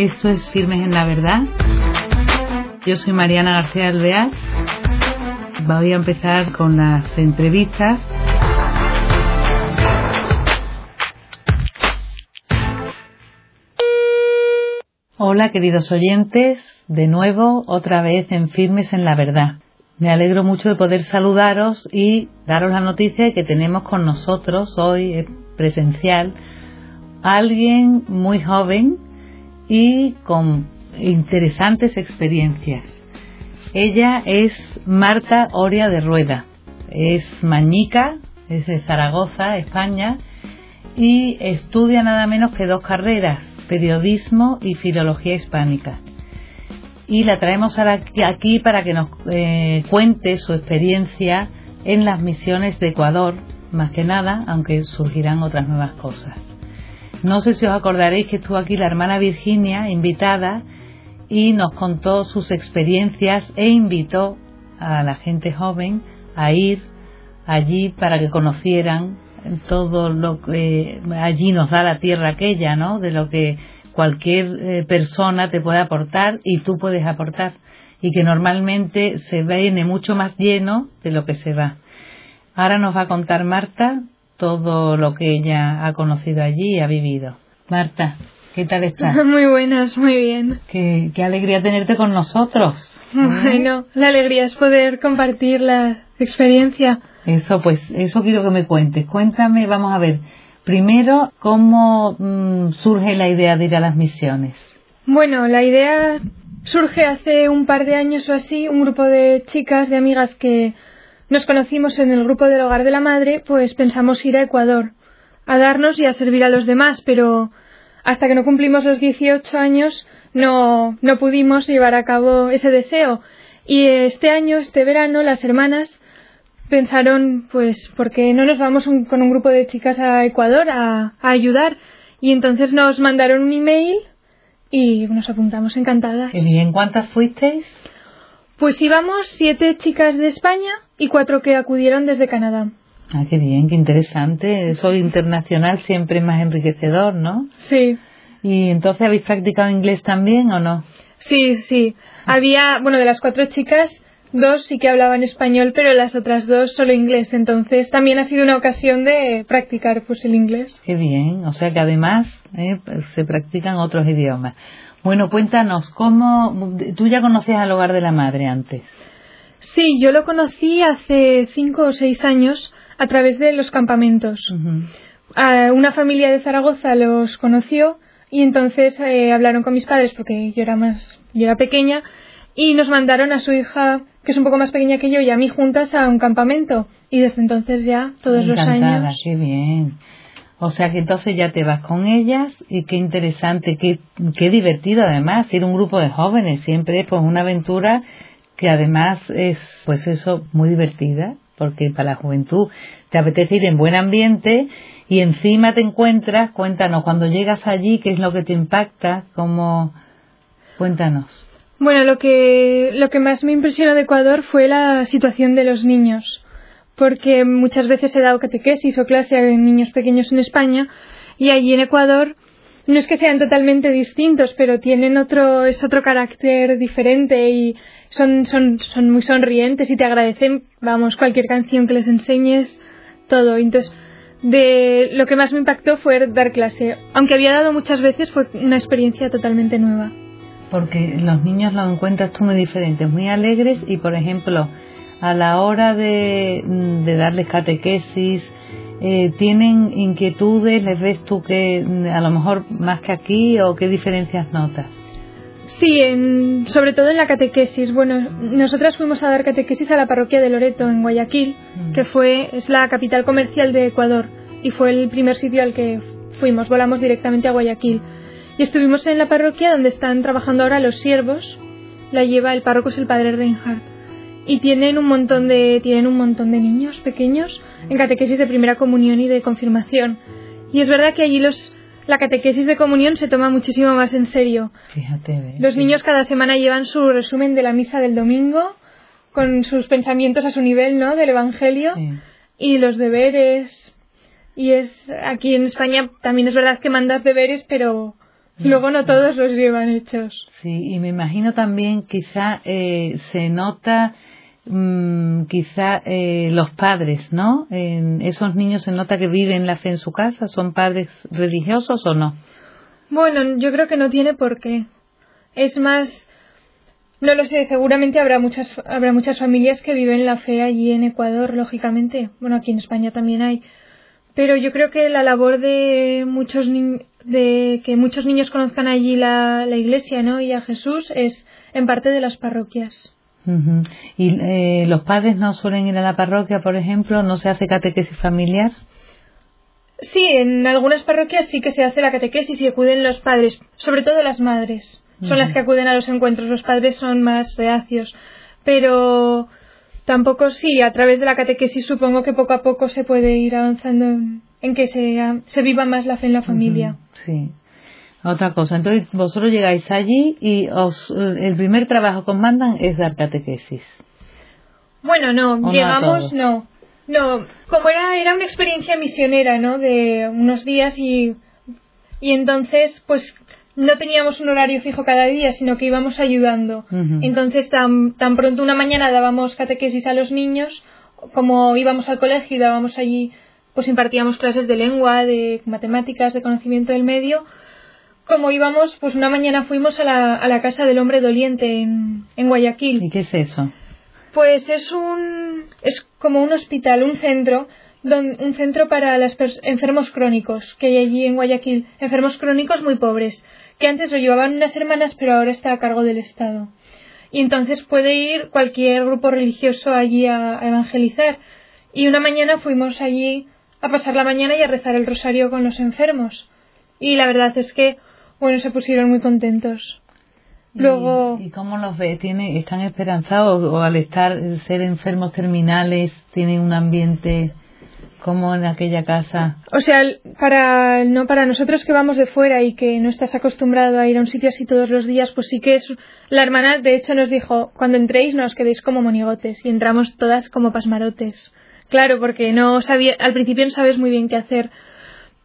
Esto es Firmes en la Verdad. Yo soy Mariana García Alvear. Voy a empezar con las entrevistas. Hola queridos oyentes, de nuevo otra vez en Firmes en la Verdad. Me alegro mucho de poder saludaros y daros la noticia de que tenemos con nosotros hoy eh, presencial a alguien muy joven y con interesantes experiencias. Ella es Marta Oria de Rueda, es mañica, es de Zaragoza, España, y estudia nada menos que dos carreras, periodismo y filología hispánica. Y la traemos aquí para que nos eh, cuente su experiencia en las misiones de Ecuador, más que nada, aunque surgirán otras nuevas cosas. No sé si os acordaréis que estuvo aquí la hermana Virginia, invitada, y nos contó sus experiencias e invitó a la gente joven a ir allí para que conocieran todo lo que allí nos da la tierra aquella, ¿no? De lo que cualquier eh, persona te puede aportar y tú puedes aportar y que normalmente se viene mucho más lleno de lo que se va. Ahora nos va a contar Marta todo lo que ella ha conocido allí y ha vivido. Marta, ¿qué tal estás? Muy buenas, muy bien. Qué, alegría tenerte con nosotros. Bueno, la alegría es poder compartir la experiencia. Eso, pues, eso quiero que me cuentes. Cuéntame, vamos a ver, primero, ¿cómo mm, surge la idea de ir a las misiones? Bueno, la idea surge hace un par de años o así, un grupo de chicas, de amigas que nos conocimos en el grupo del Hogar de la Madre, pues pensamos ir a Ecuador, a darnos y a servir a los demás, pero hasta que no cumplimos los 18 años no, no pudimos llevar a cabo ese deseo. Y este año, este verano, las hermanas pensaron, pues, ¿por qué no nos vamos con un grupo de chicas a Ecuador a, a ayudar? Y entonces nos mandaron un email y nos apuntamos encantadas. ¿Y en cuántas fuisteis? Pues íbamos siete chicas de España y cuatro que acudieron desde Canadá. Ah, qué bien, qué interesante. Eso internacional siempre es más enriquecedor, ¿no? Sí. ¿Y entonces habéis practicado inglés también o no? Sí, sí. Había, bueno, de las cuatro chicas, dos sí que hablaban español, pero las otras dos solo inglés. Entonces también ha sido una ocasión de practicar pues el inglés. Qué bien. O sea que además eh, se practican otros idiomas. Bueno, cuéntanos, ¿cómo tú ya conocías al hogar de la madre antes? Sí, yo lo conocí hace cinco o seis años a través de los campamentos. una familia de Zaragoza los conoció y entonces eh, hablaron con mis padres porque yo era más, yo era pequeña y nos mandaron a su hija que es un poco más pequeña que yo y a mí juntas a un campamento y desde entonces ya todos los años. Qué bien. O sea que entonces ya te vas con ellas y qué interesante, qué, qué divertido además, ir un grupo de jóvenes, siempre es pues una aventura que además es pues eso muy divertida, porque para la juventud te apetece ir en buen ambiente y encima te encuentras, cuéntanos, cuando llegas allí, qué es lo que te impacta, cómo cuéntanos. Bueno, lo que lo que más me impresionó de Ecuador fue la situación de los niños porque muchas veces he dado catequesis o clase a niños pequeños en España y allí en Ecuador no es que sean totalmente distintos, pero tienen otro, es otro carácter diferente y son, son, son muy sonrientes y te agradecen, vamos, cualquier canción que les enseñes, todo. Entonces, de lo que más me impactó fue dar clase. Aunque había dado muchas veces, fue una experiencia totalmente nueva. Porque los niños lo encuentras tú muy diferentes, muy alegres y, por ejemplo, a la hora de, de darles catequesis, eh, ¿tienen inquietudes? ¿Les ves tú que mm, a lo mejor más que aquí o qué diferencias notas? Sí, en, sobre todo en la catequesis. Bueno, nosotras fuimos a dar catequesis a la parroquia de Loreto, en Guayaquil, mm. que fue, es la capital comercial de Ecuador y fue el primer sitio al que fuimos. Volamos directamente a Guayaquil. Y estuvimos en la parroquia donde están trabajando ahora los siervos. La lleva el párroco, es el padre Reinhardt y tienen un montón de tienen un montón de niños pequeños en catequesis de primera comunión y de confirmación. Y es verdad que allí los la catequesis de comunión se toma muchísimo más en serio. Fíjate. Los niños cada semana llevan su resumen de la misa del domingo con sus pensamientos a su nivel, ¿no? Del evangelio y los deberes. Y es aquí en España también es verdad que mandas deberes, pero Luego no todos los llevan hechos. Sí, y me imagino también quizá eh, se nota mm, quizá eh, los padres, ¿no? En esos niños se nota que viven la fe en su casa, ¿son padres religiosos o no? Bueno, yo creo que no tiene por qué. Es más, no lo sé, seguramente habrá muchas, habrá muchas familias que viven la fe allí en Ecuador, lógicamente. Bueno, aquí en España también hay. Pero yo creo que la labor de muchos de que muchos niños conozcan allí la, la iglesia, ¿no? Y a Jesús es en parte de las parroquias. ¿Y eh, los padres no suelen ir a la parroquia, por ejemplo? ¿No se hace catequesis familiar? Sí, en algunas parroquias sí que se hace la catequesis y acuden los padres, sobre todo las madres. Son las que acuden a los encuentros, los padres son más reacios. Pero tampoco sí, a través de la catequesis supongo que poco a poco se puede ir avanzando en, que se, se, viva más la fe en la familia. sí. Otra cosa, entonces vosotros llegáis allí y os, el primer trabajo que os mandan es dar catequesis. Bueno, no, llegamos, no. No, como era, era una experiencia misionera, ¿no? De unos días y, y entonces, pues no teníamos un horario fijo cada día, sino que íbamos ayudando. Entonces, tan, tan pronto una mañana dábamos catequesis a los niños, como íbamos al colegio y dábamos allí, pues impartíamos clases de lengua, de matemáticas, de conocimiento del medio. Como íbamos, pues una mañana fuimos a la, a la casa del hombre doliente en, en Guayaquil. ¿Y qué es eso? Pues es un, es como un hospital, un centro un centro para los enfermos crónicos que hay allí en Guayaquil, enfermos crónicos muy pobres, que antes lo llevaban unas hermanas pero ahora está a cargo del Estado. Y entonces puede ir cualquier grupo religioso allí a, evangelizar. Y una mañana fuimos allí a pasar la mañana y a rezar el rosario con los enfermos. Y la verdad es que, bueno, se pusieron muy contentos. Luego... ¿Y, cómo los ve? ¿Tiene, ¿Están esperanzados o al estar ser enfermos terminales tienen un ambiente como en aquella casa. O sea, para no para nosotros que vamos de fuera y que no estás acostumbrado a ir a un sitio así todos los días, pues sí que es la hermana de hecho nos dijo, cuando entréis no os quedéis como monigotes y entramos todas como pasmarotes. Claro, porque no sabía al principio no sabes muy bien qué hacer,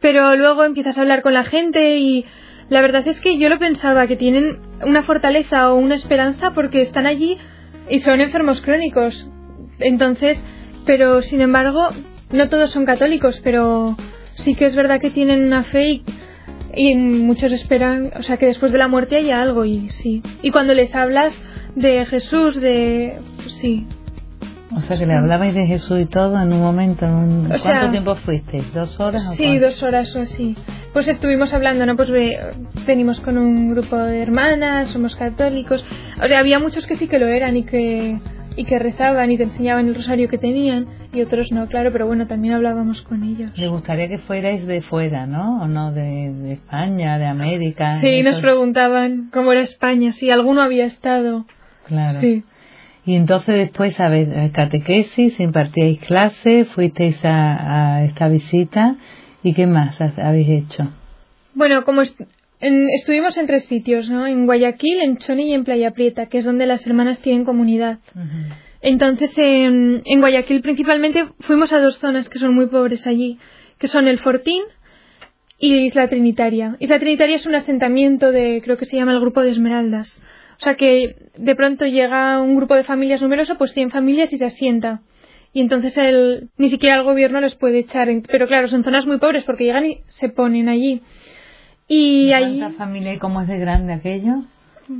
pero luego empiezas a hablar con la gente y la verdad es que yo lo pensaba que tienen una fortaleza o una esperanza porque están allí y son enfermos crónicos. Entonces, pero sin embargo, no todos son católicos, pero sí que es verdad que tienen una fe y, muchos esperan, o sea, que después de la muerte haya algo y sí. Y cuando les hablas de Jesús, de... Sí. O sea, que le hablabais de Jesús y todo en un momento. ¿Cuánto tiempo fuisteis? ¿Dos horas? O sí, dos horas o así. Pues estuvimos hablando, ¿no? Pues venimos con un grupo de hermanas, somos católicos. O sea, había muchos que sí que lo eran y que y que rezaban y te enseñaban el rosario que tenían y otros no, claro, pero bueno, también hablábamos con ellos. Me gustaría que fuerais de fuera, ¿no? ¿O no? De, España, de América. Sí, nos preguntaban cómo era España, si alguno había estado. Claro. Sí. Y entonces después, a ver, catequesis, impartíais clases, fuisteis a, a esta visita y qué más habéis hecho. Bueno, como estuvimos en tres sitios, ¿no? En Guayaquil, en Choni y en Playa Prieta, que es donde las hermanas tienen comunidad. Entonces, en, Guayaquil principalmente fuimos a dos zonas que son muy pobres allí, que son el Fortín y Isla Trinitaria. Isla Trinitaria es un asentamiento de, creo que se llama el Grupo de Esmeraldas. O sea que de pronto llega un grupo de familias numeroso, pues 100 familias y se asienta. Y entonces el, ni siquiera el gobierno les puede echar. Pero claro, son zonas muy pobres porque llegan y se ponen allí. Y ¿Cuánta familia y cómo es de grande aquello?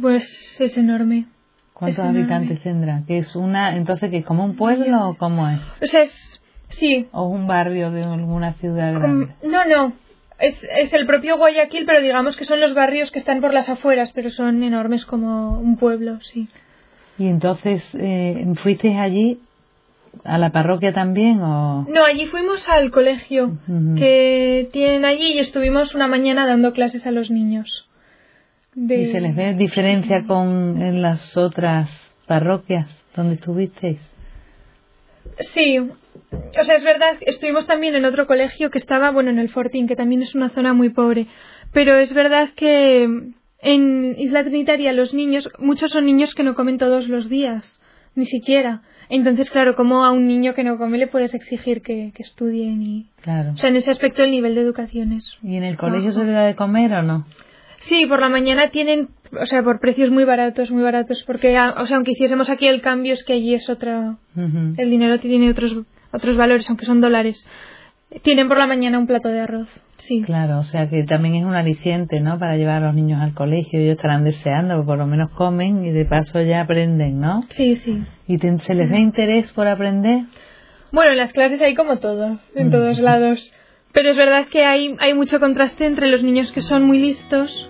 Pues es enorme. ¿Cuántos habitantes tendrá? ¿Que es una, entonces, que es como un pueblo o cómo es? O sea, es, sí. ¿O un barrio de alguna ciudad grande? No, no. Es, es el propio Guayaquil, pero digamos que son los barrios que están por las afueras, pero son enormes como un pueblo, sí. Y entonces, eh, ¿fuisteis allí ¿A la parroquia también o...? No, allí fuimos al colegio que tienen allí y estuvimos una mañana dando clases a los niños. ¿Y se les ve diferencia con en las otras parroquias donde estuvisteis? Sí, o sea, es verdad, estuvimos también en otro colegio que estaba, bueno, en el Fortín, que también es una zona muy pobre, pero es verdad que en Isla Trinitaria los niños, muchos son niños que no comen todos los días, ni siquiera. Entonces, claro, como a un niño que no come le puedes exigir que, que estudien y... Claro. O sea, en ese aspecto el nivel de educación es... ¿Y en el colegio se le da de comer o no? Sí, por la mañana tienen, o sea, por precios muy baratos, muy baratos, porque, o sea, aunque hiciésemos aquí el cambio, es que allí es otra, el dinero tiene otros, otros valores, aunque son dólares. Tienen por la mañana un plato de arroz, sí. Claro, o sea que también es un aliciente, ¿no? Para llevar a los niños al colegio, ellos estarán deseando, por lo menos comen y de paso ya aprenden, ¿no? Sí, sí. ¿Y se les da interés por aprender? Bueno, en las clases hay como todo, en todos lados. Pero es verdad que hay, hay mucho contraste entre los niños que son muy listos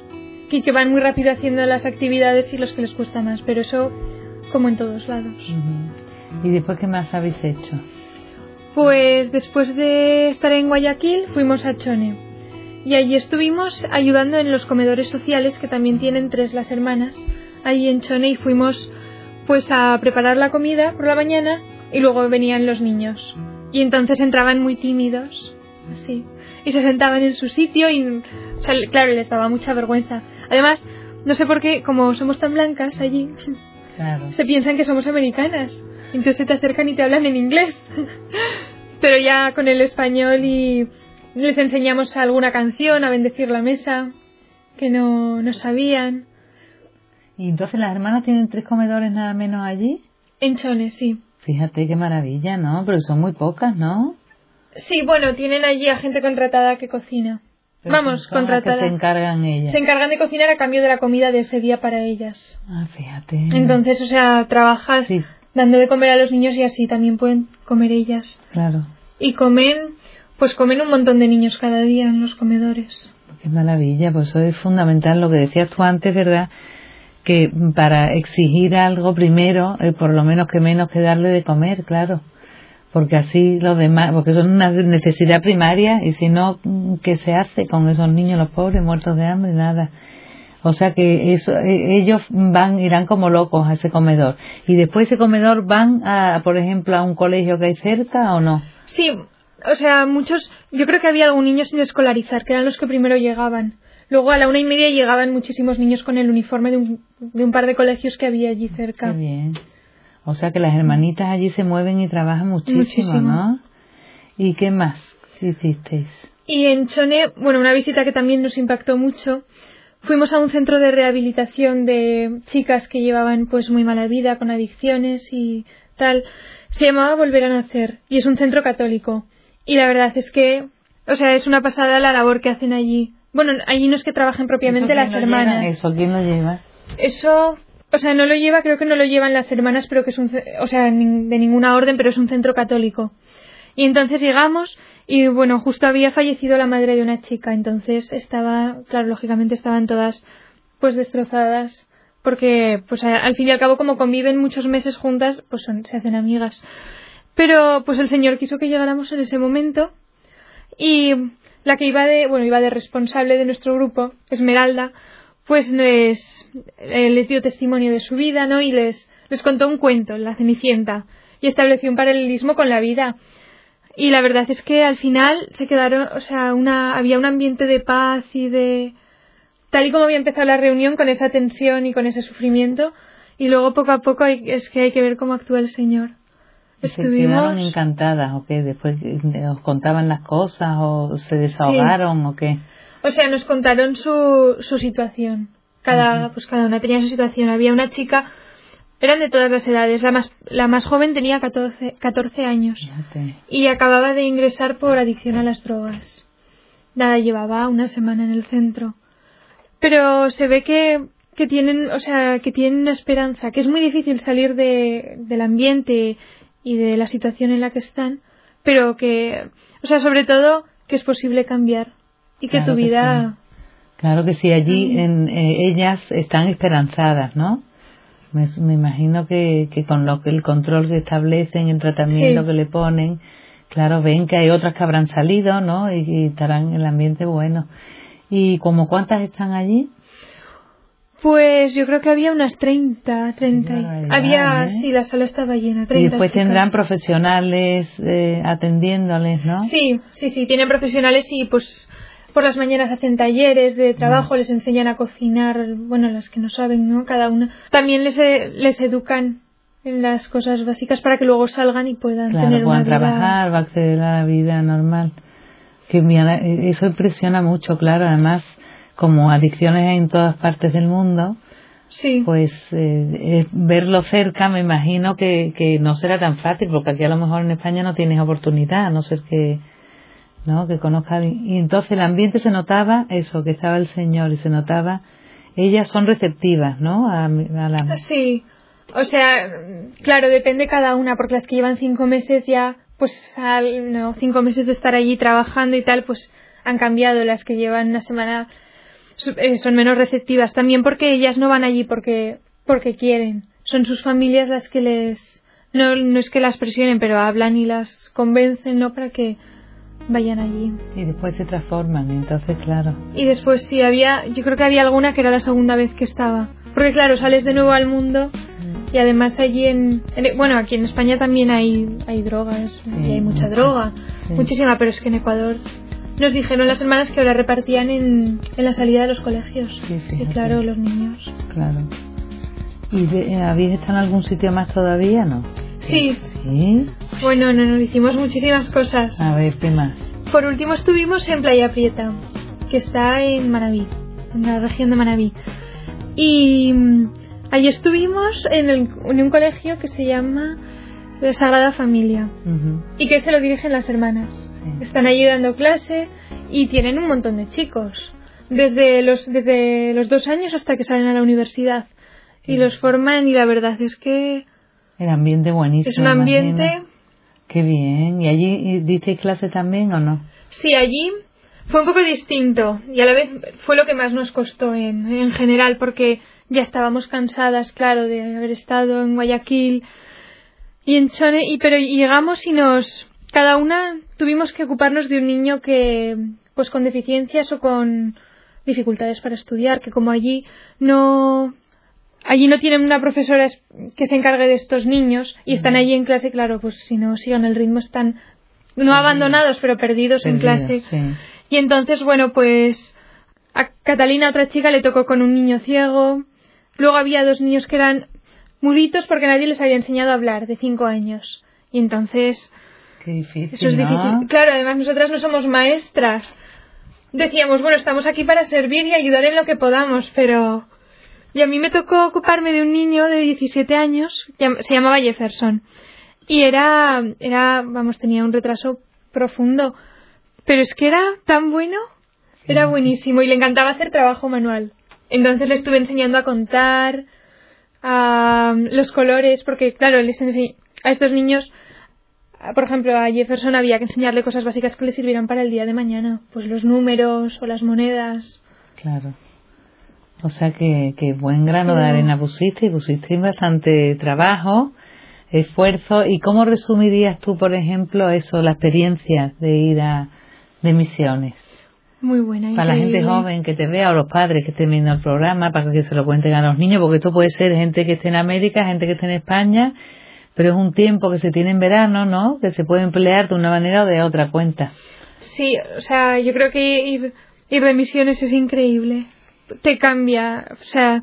y que van muy rápido haciendo las actividades y los que les cuesta más. Pero eso como en todos lados. ¿Y después qué más habéis hecho? Pues después de estar en Guayaquil fuimos a Chone. Y allí estuvimos ayudando en los comedores sociales que también tienen tres las hermanas. Allí en Chone y fuimos pues a preparar la comida por la mañana y luego venían los niños. Y entonces entraban muy tímidos Sí. Y se sentaban en su sitio y, claro, les daba mucha vergüenza. Además, no sé por qué, como somos tan blancas allí, se piensan que somos americanas. Entonces te acercan y te hablan en inglés. Pero ya con el español y les enseñamos alguna canción, a bendecir la mesa, que no, no sabían. ¿Y entonces las hermanas tienen tres comedores nada menos allí? En Chones, sí. Fíjate qué maravilla, ¿no? Pero son muy pocas, ¿no? Sí, bueno, tienen allí a gente contratada que cocina. Vamos, contratada. se encargan ellas. Se encargan de cocinar a cambio de la comida de ese día para ellas. Ah, fíjate. Entonces, o sea, trabajas dando de comer a los niños y así también pueden comer ellas. Claro. Y comen, pues comen un montón de niños cada día en los comedores. Qué maravilla, pues eso es fundamental lo que decías tú antes, ¿verdad? Que para exigir algo primero, eh, por lo menos que menos que darle de comer, claro porque así los demás, porque son una necesidad primaria y si no, ¿qué se hace con esos niños, los pobres, muertos de hambre? Nada. O sea que eso, e, ellos van, irán como locos a ese comedor. Y después ese comedor van a, por ejemplo, a un colegio que hay cerca o no? Sí, o sea, muchos, yo creo que había algún niño sin escolarizar, que eran los que primero llegaban. Luego a la una y media llegaban muchísimos niños con el uniforme de un, de un par de colegios que había allí cerca. Qué bien. O sea que las hermanitas allí se mueven y trabajan muchísimo, ¿no? ¿Y qué más hicisteis? Y en Chone, bueno, una visita que también nos impactó mucho. Fuimos a un centro de rehabilitación de chicas que llevaban pues muy mala vida con adicciones y tal. Se llamaba Volver a Nacer y es un centro católico. Y la verdad es que, o sea, es una pasada la labor que hacen allí. Bueno, allí no es que trabajen propiamente las hermanas. ¿Eso quién lo lleva? Eso o sea, no lo lleva, creo que no lo llevan las hermanas, pero que es un, o sea, de ninguna orden, pero es un centro católico. Y entonces llegamos y bueno, justo había fallecido la madre de una chica, entonces estaba, claro, lógicamente estaban todas pues destrozadas porque pues al fin y al cabo como conviven muchos meses juntas, pues se hacen amigas. Pero pues el Señor quiso que llegáramos en ese momento y la que iba de, bueno, iba de responsable de nuestro grupo, Esmeralda, pues les, eh, les dio testimonio de su vida, ¿no? Y les, les contó un cuento, La Cenicienta, y estableció un paralelismo con la vida. Y la verdad es que al final se quedaron, o sea, una, había un ambiente de paz y de, tal y como había empezado la reunión con esa tensión y con ese sufrimiento, y luego poco a poco es que hay que ver cómo actúa el Señor. ¿Se quedaron encantadas o qué? ¿Después os contaban las cosas o se desahogaron o qué? O sea, nos contaron su, su situación. Cada, pues cada una tenía su situación. Había una chica, eran de todas las edades. La más, la más joven tenía 14, 14 años y acababa de ingresar por adicción a las drogas. Nada, llevaba una semana en el centro. Pero se ve que, que tienen, o sea, que tienen una esperanza, que es muy difícil salir de, del ambiente y de la situación en la que están, pero que, o sea, sobre todo que es posible cambiar y que tu vida... Claro que sí, allí en, eh, ellas están esperanzadas, ¿no? Me, imagino que, que con lo que el control que establecen, el tratamiento que le ponen, claro, ven que hay otras que habrán salido, ¿no? Y, estarán en el ambiente bueno. ¿Y como cuántas están allí? Pues yo creo que había unas 30, 30. había, ¿eh? sí, la sala estaba llena. 30 y después tendrán profesionales eh, atendiéndoles, ¿no? Sí, sí, sí, tienen profesionales y pues por las mañanas hacen talleres de trabajo, mm. les enseñan a cocinar, bueno, las que no saben, ¿no? Cada una. También les, eh, les educan en las cosas básicas para que luego salgan y puedan tener puedan una trabajar, va a acceder a la vida normal. Que eso impresiona mucho, claro, además como adicciones en todas partes del mundo, Sí. pues eh, verlo cerca me imagino que, que no será tan fácil, porque aquí a lo mejor en España no tienes oportunidad, a no ser que, ¿no? que conozca. Y entonces el ambiente se notaba eso, que estaba el Señor y se notaba, ellas son receptivas, ¿no? A, a la... Sí. O sea, claro, depende cada una, porque las que llevan cinco meses ya, pues, al, no, cinco meses de estar allí trabajando y tal, pues han cambiado. Las que llevan una semana eh, son menos receptivas. También porque ellas no van allí porque, porque quieren. Son sus familias las que les, no, no es que las presionen, pero hablan y las convencen, ¿no? Para que vayan allí. Y después se transforman, entonces claro. Y después sí, había, yo creo que había alguna que era la segunda vez que estaba. Porque claro, sales de nuevo al mundo y además allí en, en- bueno, aquí en España también hay, hay drogas y hay mucha droga, Sí. muchísima, pero es que en Ecuador nos dijeron las hermanas que ahora repartían en, en la salida de los colegios. Sí, y claro, los niños. Claro. ¿Y de- eh, habéis estado en algún sitio más todavía, no? Sí, Sí. Bueno, no, no, hicimos muchísimas cosas. A ver, ¿qué más? Por último estuvimos en Playa Prieta, que está en Manabí, en la región de Manabí. Y mm, allí estuvimos en, el- en un colegio que se llama La Sagrada Familia y que se lo dirigen las hermanas. Sí. Están allí dando clase y tienen un montón de chicos, desde los, desde los dos años hasta que salen a la universidad. Y los forman y la verdad es que El ambiente buenísimo. es un ambiente... imagino. Qué bien. ¿Y allí disteis clase también o no? Sí, allí fue un poco distinto y a la vez fue lo que más nos costó en, en general porque ya estábamos cansadas, claro, de haber estado en Guayaquil y en Chone, y, pero llegamos y nos... Cada una tuvimos que ocuparnos de un niño que, pues con deficiencias o con dificultades para estudiar, que como allí no... Allí no tienen una profesora es- que se encargue de estos niños y están allí en clase, claro, pues si no siguen el ritmo están no abandonados, pero perdidos en clase. Sí. Y entonces, bueno, pues a Catalina, otra chica, le tocó con un niño ciego. Luego había dos niños que eran muditos porque nadie les había enseñado a hablar, de cinco años. Y entonces, Qué difícil. eso es ¿no? difícil. Claro, además nosotras no somos maestras. Decíamos, bueno, estamos aquí para servir y ayudar en lo que podamos, pero... Y a mí me tocó ocuparme de un niño de 17 años, se llamaba Jefferson. Y era, era, vamos, tenía un retraso profundo. Pero es que era tan bueno, era buenísimo y le encantaba hacer trabajo manual. Entonces le estuve enseñando a contar, a los colores, porque claro, les a estos niños, por ejemplo, a Jefferson había que enseñarle cosas básicas que le sirvieran para el día de mañana, pues los números o las monedas. Claro. O sea que, que buen grano de arena pusiste y pusiste bastante trabajo, esfuerzo. ¿Y cómo resumirías tú, por ejemplo, eso, la experiencia de ir a de misiones? Muy buena. Para la gente joven que te vea o los padres que estén viendo el programa para que se lo cuenten a los niños, porque esto puede ser gente que esté en América, gente que esté en España, pero es un tiempo que se tiene en verano, ¿no? Que se puede emplear de una manera o de otra cuenta. Sí, o sea, yo creo que ir, ir de misiones es increíble. Te cambia, o sea,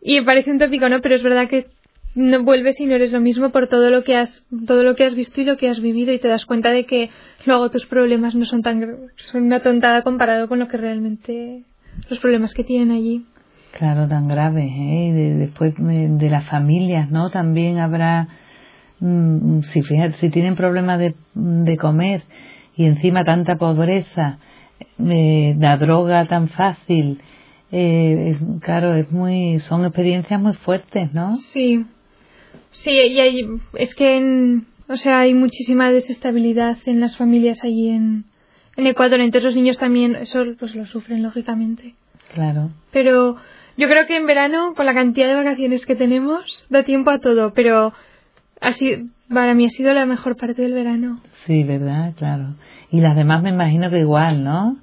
y parece un tópico, ¿no? Pero es verdad que no vuelves y no eres lo mismo por todo lo que has, todo lo que has visto y lo que has vivido y te das cuenta de que luego tus problemas no son tan, son una tontada comparado con lo que realmente, los problemas que tienen allí. Claro, tan graves, ¿eh? De- después de, de las familias, ¿no? También habrá, mm, si fíjate, si tienen problemas de, de comer y encima tanta pobreza, eh, la droga tan fácil, eh, es- claro, es muy, son experiencias muy fuertes, ¿no? Sí, sí, y hay, es que, en- o sea, hay muchísima desestabilidad en las familias allí en, en Ecuador, entonces los niños también, eso pues lo sufren lógicamente. Claro, Pero yo creo que en verano, con la cantidad de vacaciones que tenemos, da tiempo a todo, pero así, para mí ha sido la mejor parte del verano. sí, ¿verdad? Claro. Y las demás me imagino que igual, ¿no?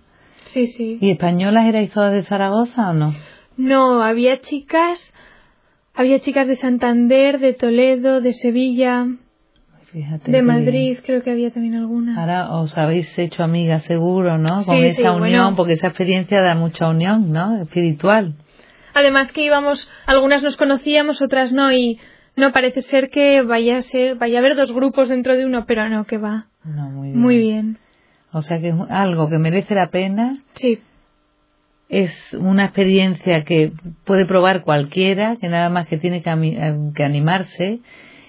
Sí, sí. ¿Y españolas erais todas de Zaragoza o no? No, había chicas, había chicas de Santander, de Toledo, de Sevilla, Fíjate. de Madrid, creo que había también alguna. Ahora os habéis hecho amigas seguro, ¿no? Con Sí, esa sí, unión, bueno. porque esa experiencia da mucha unión, ¿no? Espiritual. Además que íbamos, algunas nos conocíamos, otras no, y no parece ser que vaya a ser, vaya a haber dos grupos dentro de uno, pero no, que va. No, muy bien. Muy bien. O sea que es algo que merece la pena Sí, es una experiencia que puede probar cualquiera, que nada más que tiene que, eh, animarse.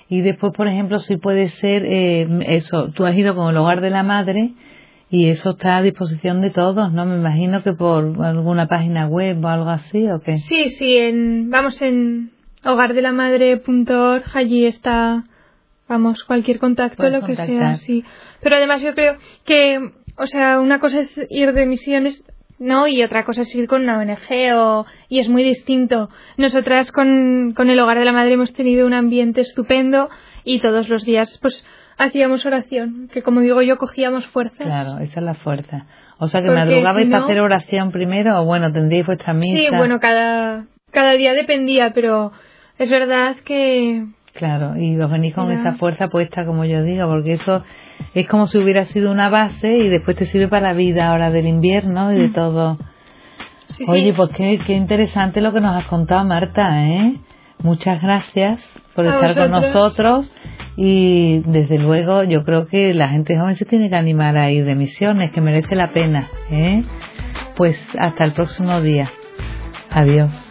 Y después, por ejemplo, si puede ser eh, eso, tú has ido con el hogar de la madre y eso está a disposición de todos, ¿no? Me imagino que por alguna página web o algo así, ¿o qué? Sí, sí, en, vamos en hogardelamadre.org, allí está, vamos, cualquier contacto, lo que sea, sí. Pero además yo creo que, o sea, una cosa es ir de misiones ¿no? Y otra cosa es ir con una ONG o, y es muy distinto. Nosotras con, con el Hogar de la Madre hemos tenido un ambiente estupendo y todos los días pues hacíamos oración, que como digo yo cogíamos fuerza. Claro, esa es la fuerza. O sea que madrugabais para hacer oración primero o bueno, tendríais vuestra misa. Sí, bueno, cada, cada día dependía, pero es verdad que... Claro, y os venís con esa fuerza puesta, como yo digo, porque eso es como si hubiera sido una base y después te sirve para la vida ahora del invierno y de mm. todo. Oye, pues qué, qué, interesante lo que nos has contado, Marta, ¿eh? Muchas gracias por estar con nosotros y desde luego yo creo que la gente joven se tiene que animar a ir de misiones, que merece la pena, ¿eh? Pues hasta el próximo día. Adiós.